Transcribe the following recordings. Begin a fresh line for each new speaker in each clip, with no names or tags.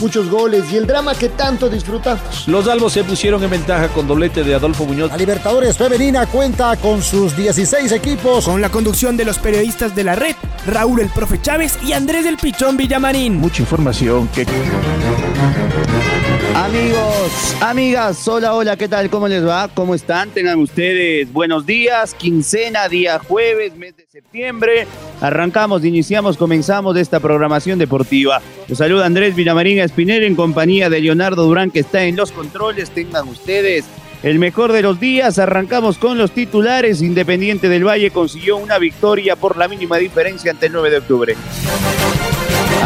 muchos goles y el drama que tanto disfrutamos.
Los albos se pusieron en ventaja con doblete de Adolfo Muñoz.
La Libertadores Femenina cuenta con sus 16 equipos.
Con la conducción de los periodistas de la red, Raúl el Profe Chávez y Andrés del Pichón Villamarín.
Mucha información que...
Amigos, amigas, hola, hola, ¿qué tal? ¿Cómo les va? ¿Cómo están? Tengan ustedes buenos días, quincena, día jueves, mes de septiembre. Arrancamos, iniciamos, comenzamos esta programación deportiva. Los saluda Andrés Villamarín Espinel en compañía de Leonardo Durán que está en los controles. Tengan ustedes el mejor de los días. Arrancamos con los titulares. Independiente del Valle consiguió una victoria por la mínima diferencia ante el 9 de octubre.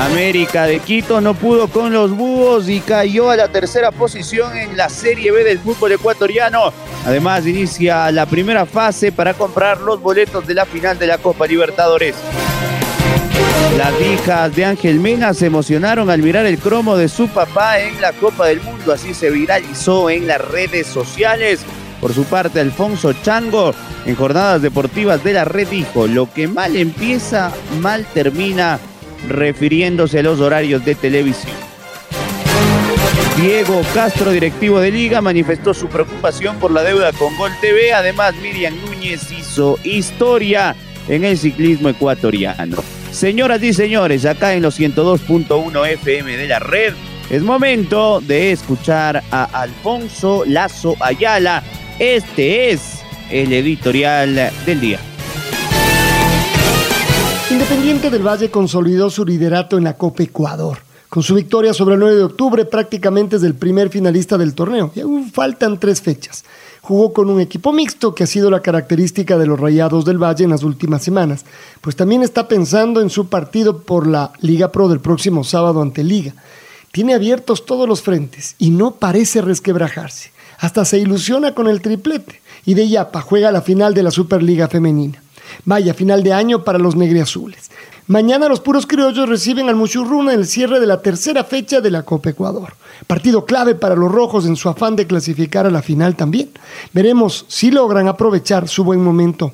América de Quito no pudo con los búhos y cayó a la tercera posición en la Serie B del fútbol ecuatoriano. Además, inicia la primera fase para comprar los boletos de la final de la Copa Libertadores. Las hijas de Ángel Mena se emocionaron al mirar el cromo de su papá en la Copa del Mundo. Así se viralizó en las redes sociales. Por su parte, Alfonso Chango, en jornadas deportivas de la red, dijo, lo que mal empieza, mal termina refiriéndose a los horarios de televisión. Diego Castro, directivo de Liga, manifestó su preocupación por la deuda con Gol TV. Además, Miriam Núñez hizo historia en el ciclismo ecuatoriano. Señoras y señores, acá en los 102.1 FM de la red, es momento de escuchar a Alfonso Lazo Ayala. Este es el editorial del día.
Independiente del Valle consolidó su liderato en la Copa Ecuador. Con su victoria sobre el 9 de octubre prácticamente es el primer finalista del torneo y aún faltan tres fechas. Jugó con un equipo mixto que ha sido la característica de los Rayados del Valle en las últimas semanas, pues también está pensando en su partido por la Liga Pro del próximo sábado ante Liga. Tiene abiertos todos los frentes y no parece resquebrajarse. Hasta se ilusiona con el triplete y de Yapa juega la final de la Superliga Femenina. Vaya final de año para los negriazules. Mañana los puros criollos reciben al Muchurruna en el cierre de la tercera fecha de la Copa Ecuador. Partido clave para los rojos en su afán de clasificar a la final también. Veremos si logran aprovechar su buen momento.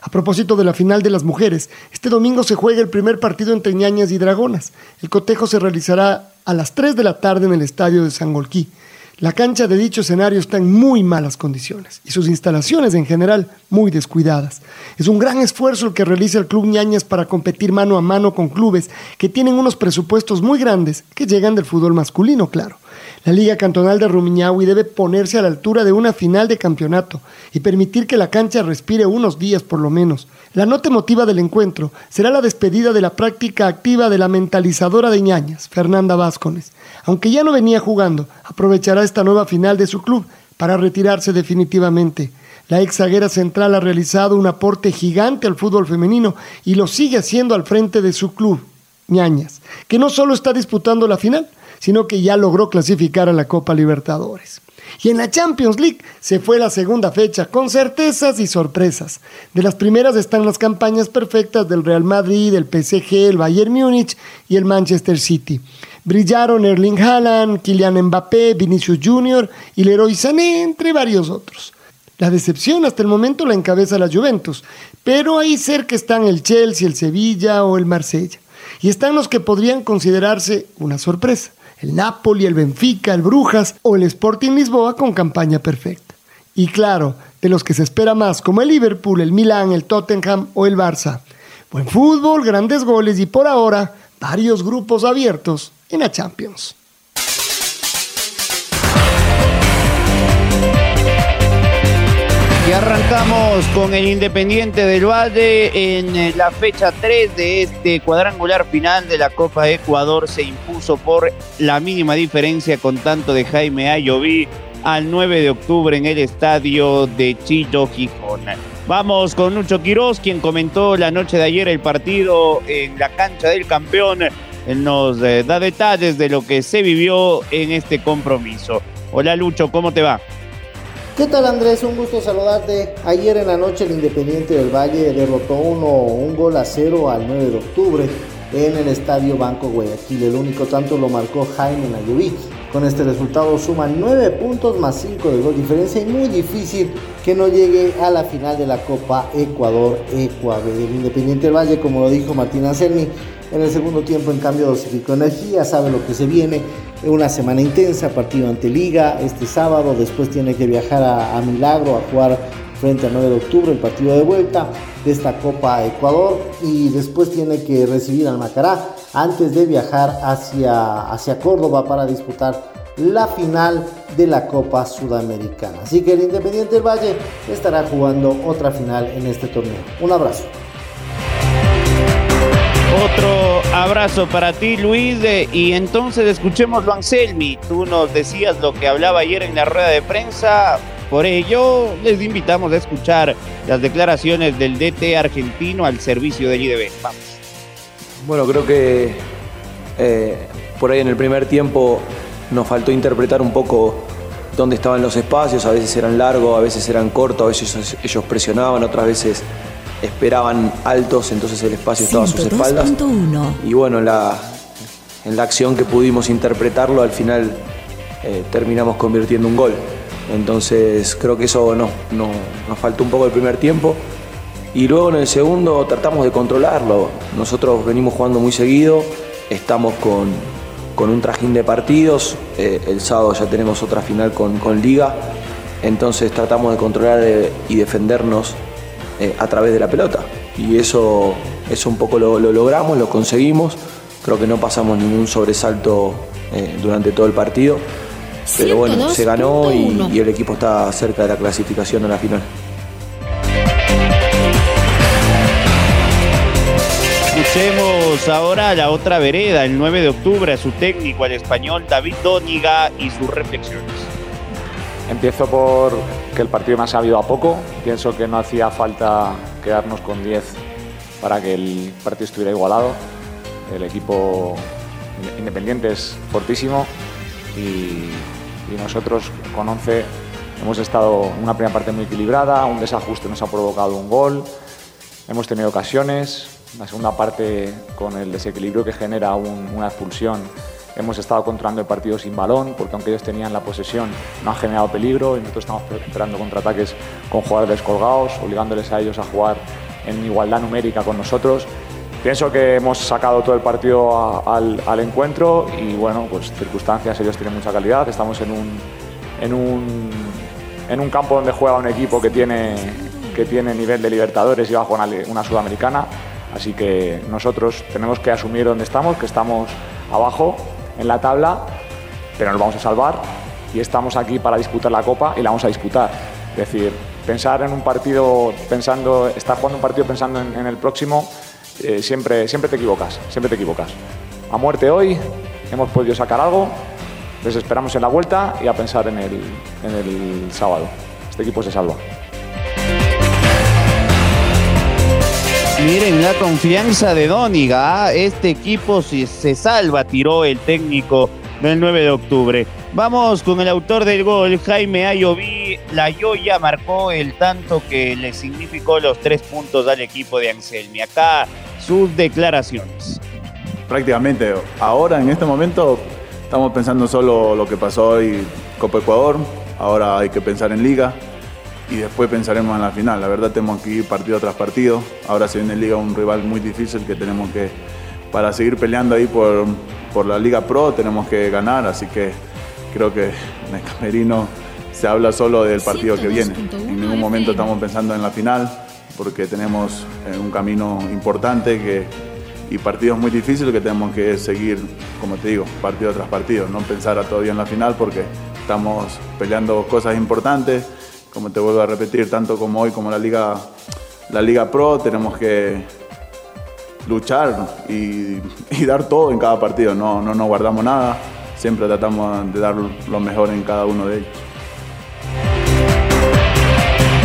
A propósito de la final de las mujeres, este domingo se juega el primer partido entre ñañas y dragonas. El cotejo se realizará a las 3 de la tarde en el estadio de Sangolquí. La cancha de dicho escenario está en muy malas condiciones y sus instalaciones en general muy descuidadas. Es un gran esfuerzo el que realiza el Club Ñañas para competir mano a mano con clubes que tienen unos presupuestos muy grandes que llegan del fútbol masculino, claro. La Liga Cantonal de Rumiñahui debe ponerse a la altura de una final de campeonato y permitir que la cancha respire unos días por lo menos. La nota emotiva del encuentro será la despedida de la práctica activa de la mentalizadora de ñañas, Fernanda Vázquez. Aunque ya no venía jugando, aprovechará esta nueva final de su club para retirarse definitivamente. La ex zaguera central ha realizado un aporte gigante al fútbol femenino y lo sigue haciendo al frente de su club, ñañas, que no solo está disputando la final, sino que ya logró clasificar a la Copa Libertadores. Y en la Champions League se fue la segunda fecha con certezas y sorpresas. De las primeras están las campañas perfectas del Real Madrid, el PSG, el Bayern Múnich y el Manchester City. Brillaron Erling Haaland, Kylian Mbappé, Vinicius Jr. y Leroy Sané, entre varios otros. La decepción hasta el momento la encabeza la Juventus, pero ahí cerca están el Chelsea, el Sevilla o el Marsella. Y están los que podrían considerarse una sorpresa el Napoli, el Benfica, el Brujas o el Sporting Lisboa con campaña perfecta. Y claro, de los que se espera más, como el Liverpool, el Milan, el Tottenham o el Barça. Buen fútbol, grandes goles y por ahora varios grupos abiertos en la Champions.
Y arrancamos con el Independiente del Valle en eh, la fecha 3 de este cuadrangular final de la Copa Ecuador. Se impuso por la mínima diferencia con tanto de Jaime Ayoví al 9 de octubre en el estadio de Chillo Gijón. Vamos con Lucho Quiroz, quien comentó la noche de ayer el partido en la cancha del campeón. Él nos eh, da detalles de lo que se vivió en este compromiso. Hola Lucho, ¿cómo te va?
¿Qué tal Andrés? Un gusto saludarte. Ayer en la noche el Independiente del Valle derrotó uno, un gol a cero al 9 de octubre. en el estadio Banco Guayaquil. El único tanto lo marcó Jaime Nayoví. Con este resultado suman 9 puntos más 5 de gol diferencia y muy difícil que no llegue a la final de la Copa Ecuador Ecuador. El Independiente del Valle, como lo dijo Martín Anselmi, en el segundo tiempo en cambio dosificó energía, sabe lo que se viene, una semana intensa, partido ante Liga este sábado, después tiene que viajar a, a Milagro a jugar frente al 9 de octubre, el partido de vuelta de esta Copa Ecuador y después tiene que recibir al Macará antes de viajar hacia, hacia Córdoba para disputar la final de la Copa Sudamericana. Así que el Independiente del Valle estará jugando otra final en este torneo. Un abrazo.
Otro abrazo para ti, Luis. Y entonces escuchémoslo, Anselmi. Tú nos decías lo que hablaba ayer en la rueda de prensa. Por ello, les invitamos a escuchar las declaraciones del DT argentino al servicio del IDB. Vamos.
Bueno, creo que eh, por ahí en el primer tiempo nos faltó interpretar un poco dónde estaban los espacios. A veces eran largos, a veces eran cortos, a veces ellos presionaban, otras veces esperaban altos, entonces el espacio estaba a sus espaldas. Y bueno, la, en la acción que pudimos interpretarlo, al final eh, terminamos convirtiendo un gol. Entonces creo que eso no, nos faltó un poco el primer tiempo. Y luego en el segundo tratamos de controlarlo. Nosotros venimos jugando muy seguido, estamos con, con un trajín de partidos. Eh, el sábado ya tenemos otra final con, con Liga. Entonces tratamos de controlar eh, y defendernos eh, a través de la pelota. Y eso, eso un poco lo, lo, logramos, lo conseguimos. Creo que no pasamos ningún sobresalto durante todo el partido. Pero bueno, se ganó y, y, el equipo está cerca de la clasificación a la final.
Escuchemos ahora la otra vereda, el 9 de octubre, a su técnico, el español David Dóniga y sus reflexiones.
Empiezo por que el partido me ha sabido a poco. Pienso que no hacía falta quedarnos con 10 para que el partido estuviera igualado. El equipo independiente es fortísimo y, y nosotros con 11 hemos estado en una primera parte muy equilibrada, un desajuste nos ha provocado un gol, hemos tenido ocasiones, la segunda parte con el desequilibrio que genera un, una expulsión hemos estado controlando el partido sin balón porque aunque ellos tenían la posesión no han generado peligro y nosotros estamos esperando contraataques con jugadores descolgados, obligándoles a ellos a jugar en igualdad numérica con nosotros. Pienso que hemos sacado todo el partido al, encuentro y bueno, pues circunstancias, ellos tienen mucha calidad, estamos en un, en un, en un campo donde juega un equipo que tiene, que tiene nivel de Libertadores y va a jugar una Sudamericana, así que nosotros tenemos que asumir dónde estamos, que estamos abajo en la tabla, pero nos vamos a salvar y estamos aquí para disputar la Copa y la vamos a disputar. Es decir, pensar en un partido, pensando, estar jugando un partido pensando en, el próximo, eh, siempre, siempre te equivocas, siempre te equivocas. A muerte hoy, hemos podido sacar algo, les esperamos en la vuelta y a pensar en el, en el sábado. Este equipo se salva.
Miren la confianza de Dóniga. Este equipo si se salva, tiró el técnico del 9 de octubre. Vamos con el autor del gol, Jaime Ayoví. La Yoya marcó el tanto que le significó los tres puntos al equipo de Anselmi. Acá sus declaraciones.
Prácticamente ahora, en este momento, estamos pensando solo lo que pasó hoy Copa Ecuador. Ahora hay que pensar en Liga y después pensaremos en la final. La verdad tenemos que ir partido tras partido. Ahora se viene en Liga un rival muy difícil que tenemos que, para seguir peleando ahí por, por la Liga Pro, tenemos que ganar. Así que creo que en el camerino se habla solo del partido que viene. En ningún momento estamos pensando en la final porque tenemos un camino importante que, y partidos muy difíciles que tenemos que seguir, como te digo, partido tras partido. No pensar todavía en la final porque estamos peleando cosas importantes como te vuelvo a repetir, tanto como hoy como la Liga, la Liga Pro, tenemos que luchar y, dar todo en cada partido, no, no nos guardamos nada, siempre tratamos de dar lo mejor en cada uno de ellos.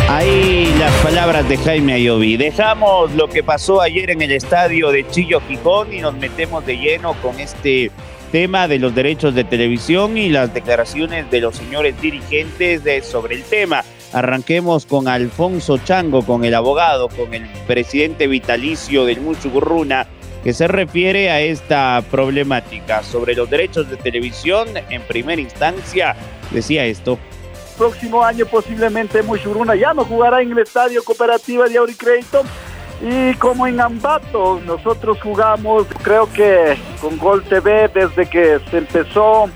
Ahí las palabras de Jaime Ayoví. Dejamos lo que pasó ayer en el estadio de Chillo Gijón y nos metemos de lleno con este tema de los derechos de televisión y las declaraciones de los señores dirigentes sobre el tema. Arranquemos con Alfonso Chango, con el abogado, con el presidente vitalicio del Muchugurruna, que se refiere a esta problemática. Sobre los derechos de televisión, en primera instancia, decía esto.
Próximo año posiblemente Mushuruna ya no jugará en el estadio cooperativa de Auricrédito. Y como en Ambato, nosotros jugamos, creo que con Gol TV desde que se empezó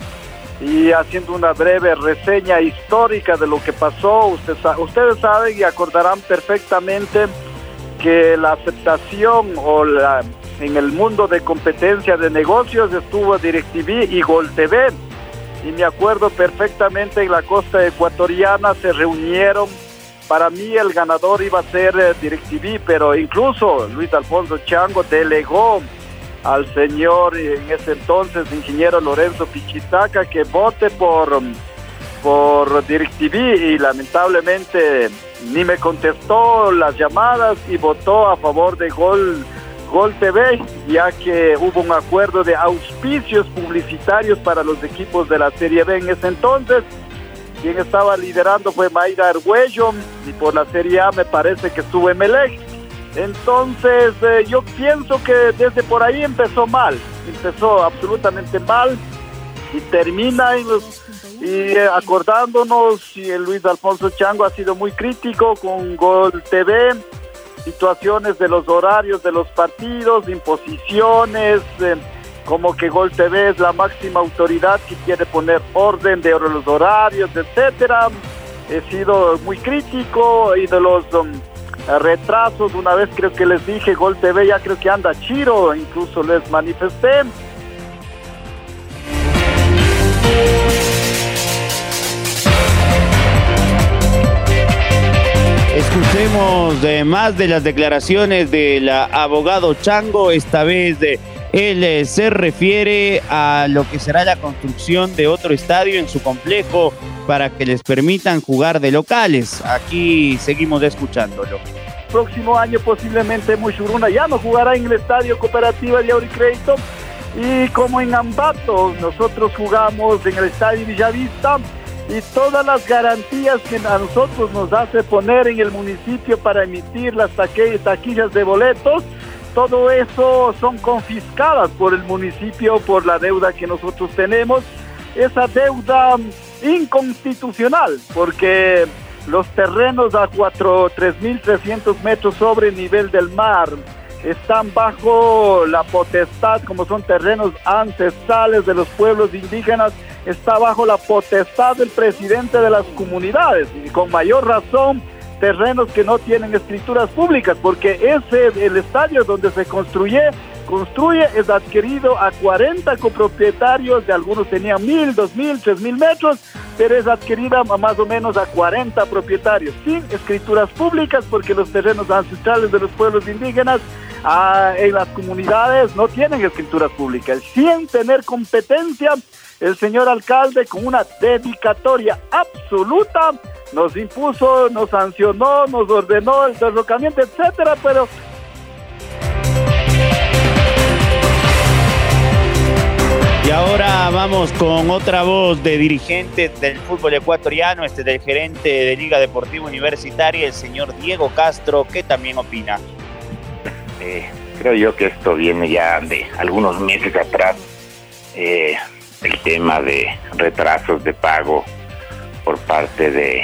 y haciendo una breve reseña histórica de lo que pasó. ustedes saben y acordarán perfectamente que la aceptación o la, en el mundo de competencia de negocios estuvo DirecTV y Gol TV. Y me acuerdo perfectamente en la costa ecuatoriana se reunieron. Para mí el ganador iba a ser eh, DirecTV, pero incluso Luis Alfonso Chango delegó al señor en ese entonces ingeniero Lorenzo Pichitaca que vote por, por DirecTV y lamentablemente ni me contestó las llamadas y votó a favor de Gol, Gol TV, ya que hubo un acuerdo de auspicios publicitarios para los equipos de la Serie B en ese entonces. Quien estaba liderando fue Mayra Arguello y por la Serie A me parece que estuvo Emelec entonces eh, yo pienso que desde por ahí empezó mal, empezó absolutamente mal y termina y eh, acordándonos y Luis Alfonso Chango ha sido muy crítico con Gol TV, situaciones de los horarios de los partidos, imposiciones, eh, como que Gol TV es la máxima autoridad que quiere poner orden de los horarios, etcétera. He sido muy crítico y de los um, retrasos. Una vez creo que les dije, Gol TV ya creo que anda chiro, incluso les manifesté.
Escuchemos más de las declaraciones del abogado Chango, esta vez de él eh, se refiere a lo que será la construcción de otro estadio en su complejo para que les permitan jugar de locales. Aquí seguimos escuchándolo.
Próximo año posiblemente Mushuruna ya no jugará en el estadio cooperativa de Auricrédito y como en Ambato nosotros jugamos en el estadio Villavista y todas las garantías que a nosotros nos hace poner en el municipio para emitir las taquillas de boletos todo eso son confiscadas por el municipio por la deuda que nosotros tenemos. Esa deuda inconstitucional, porque los terrenos a 3.300 metros sobre el nivel del mar están bajo la potestad, como son terrenos ancestrales de los pueblos indígenas, está bajo la potestad del presidente de las comunidades y con mayor razón terrenos que no tienen escrituras públicas, porque ese, el estadio donde se construye, construye, es adquirido a 40 copropietarios, de algunos tenían mil, dos mil, tres mil metros, pero es adquirida más o menos a 40 propietarios, sin escrituras públicas, porque los terrenos ancestrales de los pueblos indígenas ah, en las comunidades no tienen escrituras públicas, sin tener competencia el señor alcalde con una dedicatoria absoluta nos impuso, nos sancionó, nos ordenó el derrocamiento, etcétera, pero
Y ahora vamos con otra voz de dirigente del fútbol ecuatoriano, este del gerente de Liga Deportiva Universitaria, el señor Diego Castro, que también opina.
Eh, creo yo que esto viene ya de algunos meses atrás, eh, el tema de retrasos de pago por parte de,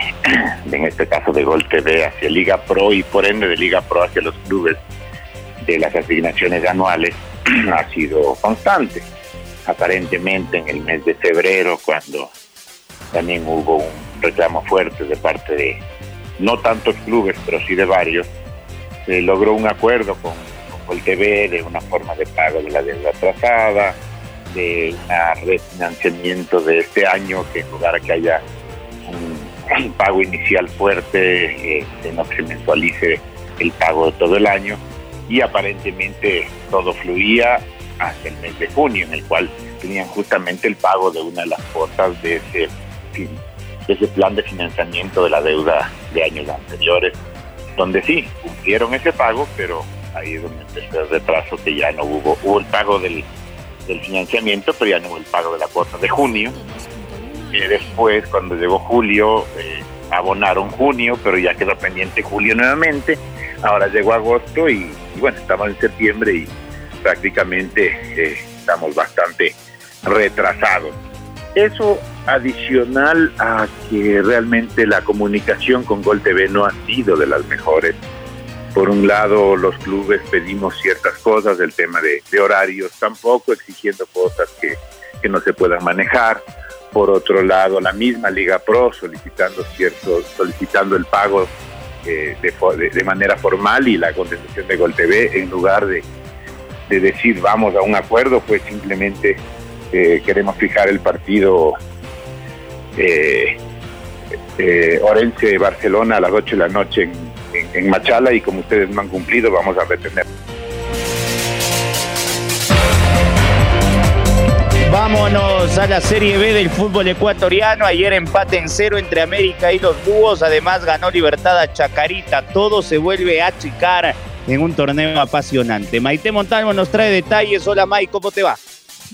en este caso de Gol TV hacia Liga Pro y por ende de Liga Pro hacia los clubes de las asignaciones anuales ha sido constante. Aparentemente en el mes de febrero, cuando también hubo un reclamo fuerte de parte de no tantos clubes, pero sí de varios, se logró un acuerdo con, con Gol TV de una forma de pago de la deuda atrasada, de un refinanciamiento de este año, que en lugar de que haya un, pago inicial fuerte, que no se mensualice el pago de todo el año y aparentemente todo fluía hasta el mes de junio, en el cual tenían justamente el pago de una de las cuotas de ese, de ese plan de financiamiento de la deuda de años anteriores, donde sí, cumplieron ese pago, pero ahí es donde empezó el retraso, que ya no hubo, hubo el pago del, del financiamiento, pero ya no hubo el pago de la cuota de junio, después, cuando llegó julio, eh, abonaron junio, pero ya quedó pendiente julio nuevamente. Ahora llegó agosto y, bueno, estamos en septiembre y prácticamente eh, estamos bastante retrasados. Eso adicional a que realmente la comunicación con Gol TV no ha sido de las mejores. Por un lado, los clubes pedimos ciertas cosas, el tema de, horarios, tampoco exigiendo cosas que, no se puedan manejar. Por otro lado, la misma Liga Pro solicitando ciertos, solicitando el pago eh, de, manera formal y la contestación de Gol TV en lugar de, de decir vamos a un acuerdo, pues simplemente eh, queremos fijar el partido eh, eh, Orense-Barcelona a las 8 de la noche en, en, Machala y como ustedes no han cumplido vamos a retener.
Vámonos a la Serie B del fútbol ecuatoriano. Ayer empate en cero entre América y los Búhos. Además ganó Libertad a Chacarita. Todo se vuelve a achicar en un torneo apasionante. Maite Montalvo nos trae detalles. Hola May, ¿cómo te va?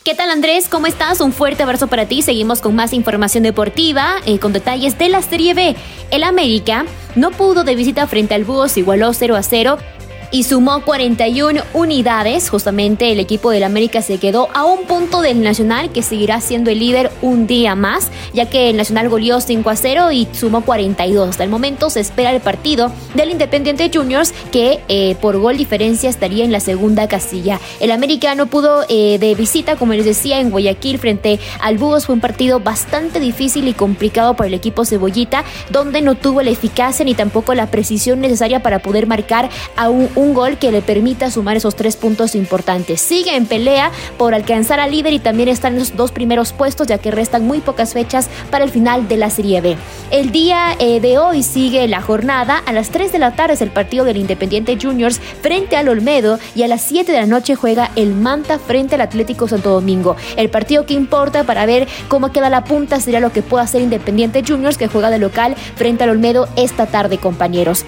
¿Qué tal Andrés? ¿Cómo estás? Un fuerte abrazo para ti. Seguimos con más información deportiva, eh, con detalles de la Serie B. El América no pudo de visita frente al Búhos, igualó 0 a 0 y sumó 41 unidades. Justamente el equipo del América se quedó a un punto del Nacional que seguirá siendo el líder un día más, ya que el Nacional goleó 5 a 0 y sumó 42. Hasta el momento se espera el partido del Independiente Juniors que eh, por gol diferencia estaría en la segunda casilla. El América no pudo eh, de visita, como les decía, en Guayaquil frente al Búhos. Fue un partido bastante difícil y complicado para el equipo Cebollita, donde no tuvo la eficacia ni tampoco la precisión necesaria para poder marcar a un gol que le permita sumar esos tres puntos importantes. Sigue en pelea por alcanzar al líder y también está en los dos primeros puestos ya que restan muy pocas fechas para el final de la Serie B. El día eh, de hoy sigue la jornada. A las 3 de la tarde es el partido del Independiente Juniors frente al Olmedo y a las 7 de la noche juega el Manta frente al Atlético Santo Domingo. El partido que importa para ver cómo queda la punta sería lo que pueda hacer Independiente Juniors que juega de local frente al Olmedo esta tarde, compañeros.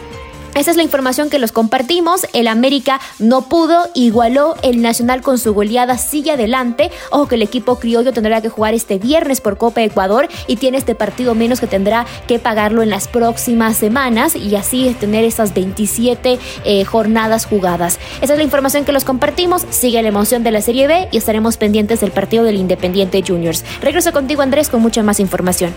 Esa es la información que los compartimos. El América no pudo, igualó el Nacional con su goleada, sigue adelante. Ojo que el equipo criollo tendrá que jugar este viernes por Copa Ecuador y tiene este partido menos que tendrá que pagarlo en las próximas semanas y así tener esas 27 eh, jornadas jugadas. Esa es la información que los compartimos. Sigue la emoción de la Serie B y estaremos pendientes del partido del Independiente Juniors. Regreso contigo, Andrés, con mucha más información.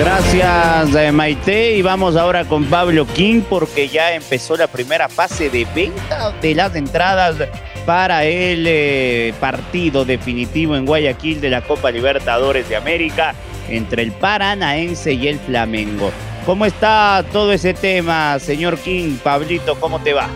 Gracias eh, Maite y vamos ahora con Pablo King porque ya empezó la primera fase de venta de las entradas para el eh, partido definitivo en Guayaquil de la Copa Libertadores de América entre el Paranaense y el Flamengo. ¿Cómo está todo ese tema, señor King? Pablito, ¿cómo te va?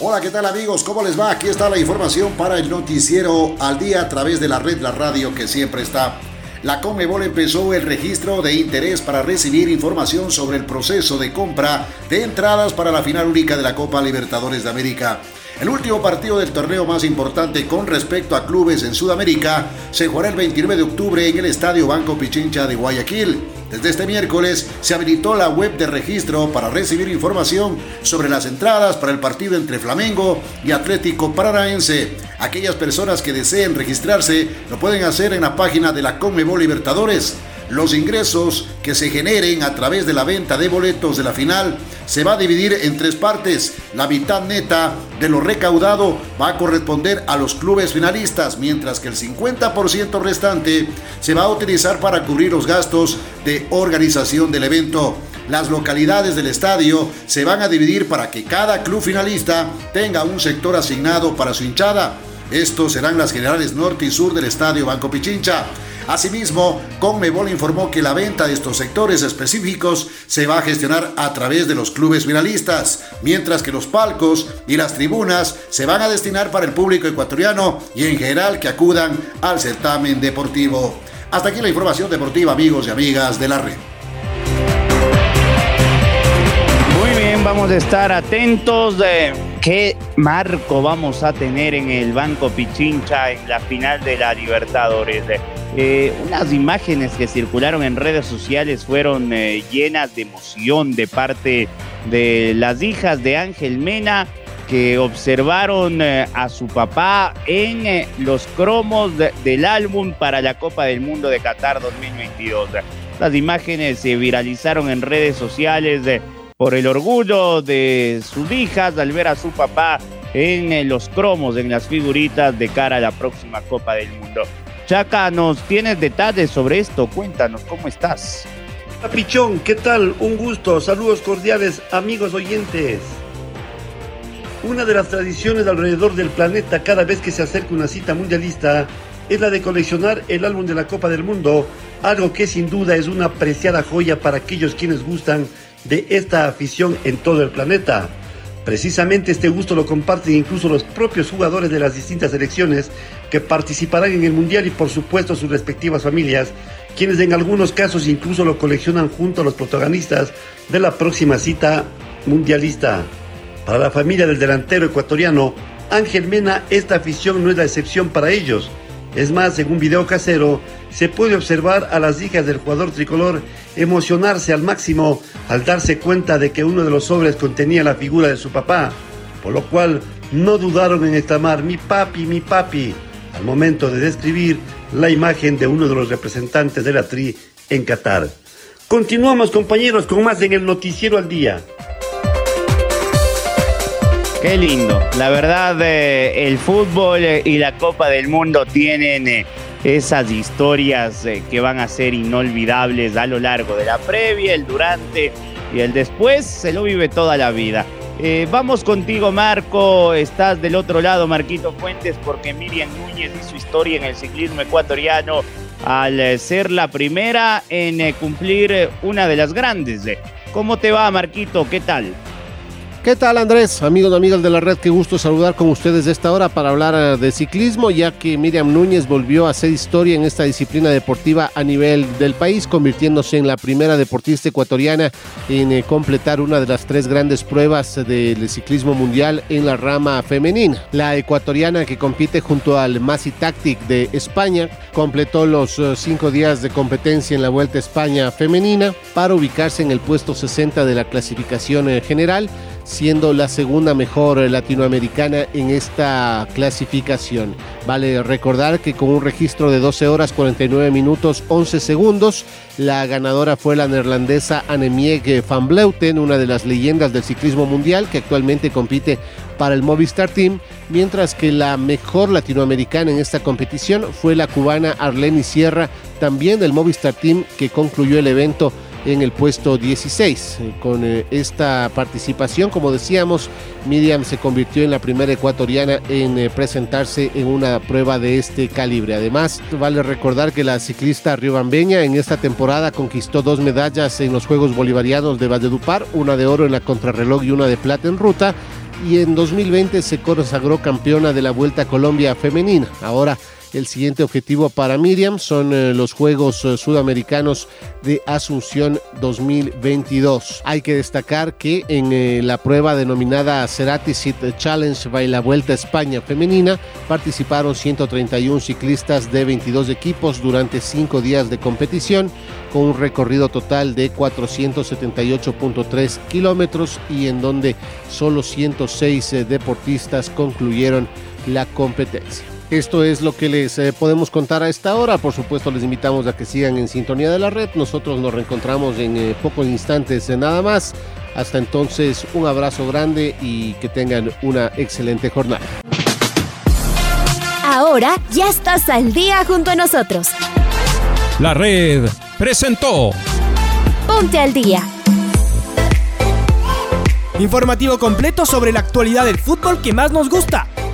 Hola, ¿qué tal amigos? ¿Cómo les va? Aquí está la información para el noticiero al día a través de la red La Radio que siempre está la Conmebol empezó el registro de interés para recibir información sobre el proceso de compra de entradas para la final única de la Copa Libertadores de América. El último partido del torneo más importante con respecto a clubes en Sudamérica se jugará el 29 de octubre en el Estadio Banco Pichincha de Guayaquil. Desde este miércoles se habilitó la web de registro para recibir información sobre las entradas para el partido entre Flamengo y Atlético Paranaense. Aquellas personas que deseen registrarse lo pueden hacer en la página de la Conmebol Libertadores. Los ingresos que se generen a través de la venta de boletos de la final se va a dividir en tres partes. La mitad neta de lo recaudado va a corresponder a los clubes finalistas, mientras que el 50% restante se va a utilizar para cubrir los gastos de organización del evento. Las localidades del estadio se van a dividir para que cada club finalista tenga un sector asignado para su hinchada. Estos serán las generales norte y sur del estadio Banco Pichincha. Asimismo, Conmebol informó que la venta de estos sectores específicos se va a gestionar a través de los clubes finalistas, mientras que los palcos y las tribunas se van a destinar para el público ecuatoriano y en general que acudan al certamen deportivo. Hasta aquí la información deportiva, amigos y amigas de la red.
Muy bien, vamos a estar atentos de qué marco vamos a tener en el Banco Pichincha en la final de la Libertadores. Eh, unas imágenes que circularon en redes sociales fueron eh, llenas de emoción de parte de las hijas de Ángel Mena que observaron eh, a su papá en los cromos de, del álbum para la Copa del Mundo de Qatar 2022. Las imágenes se viralizaron en redes sociales por el orgullo de sus hijas al ver a su papá en los cromos, en las figuritas de cara a la próxima Copa del Mundo. Chaca, ¿nos tienes detalles sobre esto? Cuéntanos, ¿cómo estás?
Pichón, ¿qué tal? Un gusto, saludos cordiales, amigos oyentes. Una de las tradiciones alrededor del planeta cada vez que se acerca una cita mundialista es la de coleccionar el álbum de la Copa del Mundo, algo que sin duda es una apreciada joya para aquellos quienes gustan de esta afición en todo el planeta. Precisamente este gusto lo comparten incluso los propios jugadores de las distintas selecciones que participarán en el Mundial y por supuesto sus respectivas familias, quienes en algunos casos incluso lo coleccionan junto a los protagonistas de la próxima cita mundialista. Para la familia del delantero ecuatoriano, Ángel Mena, esta afición no es la excepción para ellos. Es más, en un video casero, se puede observar a las hijas del jugador tricolor emocionarse al máximo al darse cuenta de que uno de los sobres contenía la figura de su papá, por lo cual no dudaron en exclamar mi papi, mi papi, al momento de describir la imagen de uno de los representantes de la TRI en Qatar. Continuamos compañeros con más en el noticiero al día.
Qué lindo. La verdad, eh, el fútbol y la Copa del Mundo tienen eh, esas historias eh, que van a ser inolvidables a lo largo de la previa, el durante y el después. Se lo vive toda la vida. Vamos contigo, Marco. Estás del otro lado, Marquito Fuentes, porque Miriam Núñez hizo historia en el ciclismo ecuatoriano al ser la primera en cumplir una de las grandes. ¿Cómo te va, Marquito? ¿Qué tal?
¿Qué tal Andrés? Amigos y amigas de la red, qué gusto saludar con ustedes de esta hora para hablar eh, de ciclismo, ya que Miriam Núñez volvió a hacer historia en esta disciplina deportiva a nivel del país, convirtiéndose en la primera deportista ecuatoriana en eh, completar una de las tres grandes pruebas del ciclismo mundial en la rama femenina. La ecuatoriana que compite junto al Masi Tactic de España completó los eh, cinco días de competencia en la Vuelta a España femenina para ubicarse en el puesto 60 de la clasificación general siendo la segunda mejor latinoamericana en esta clasificación. Vale recordar que con un registro de 12 horas 49 minutos 11 segundos, la ganadora fue la neerlandesa Annemiek van Bleuten, una de las leyendas del ciclismo mundial que actualmente compite para el Movistar Team, mientras que la mejor latinoamericana en esta competición fue la cubana Arlene Sierra, también del Movistar Team, que concluyó el evento en el puesto 16. Con eh, esta participación, como decíamos, Miriam se convirtió en la primera ecuatoriana en eh, presentarse en una prueba de este calibre. Además, vale recordar que la ciclista riobambeña en esta temporada conquistó dos medallas en los Juegos Bolivarianos de Valledupar, una de oro en la contrarreloj y una de plata en ruta. Y en 2020 se consagró campeona de la Vuelta a Colombia femenina. Ahora el siguiente objetivo para Miriam son eh, los Juegos eh, Sudamericanos de Asunción 2022. Hay que destacar que en eh, la prueba denominada Cerati City Challenge by la Vuelta a España femenina participaron 131 ciclistas de 22 equipos durante cinco días de competición con un recorrido total de 478.3 kilómetros y en donde solo 106 deportistas concluyeron la competencia. Esto es lo que les eh, podemos contar a esta hora. Por supuesto, les invitamos a que sigan en sintonía de la red. Nosotros nos reencontramos en eh, pocos instantes nada más. Hasta entonces, un abrazo grande y que tengan una excelente jornada.
Ahora ya estás al día junto a nosotros.
La red presentó.
Ponte al día.
Informativo completo sobre la actualidad del fútbol que más nos gusta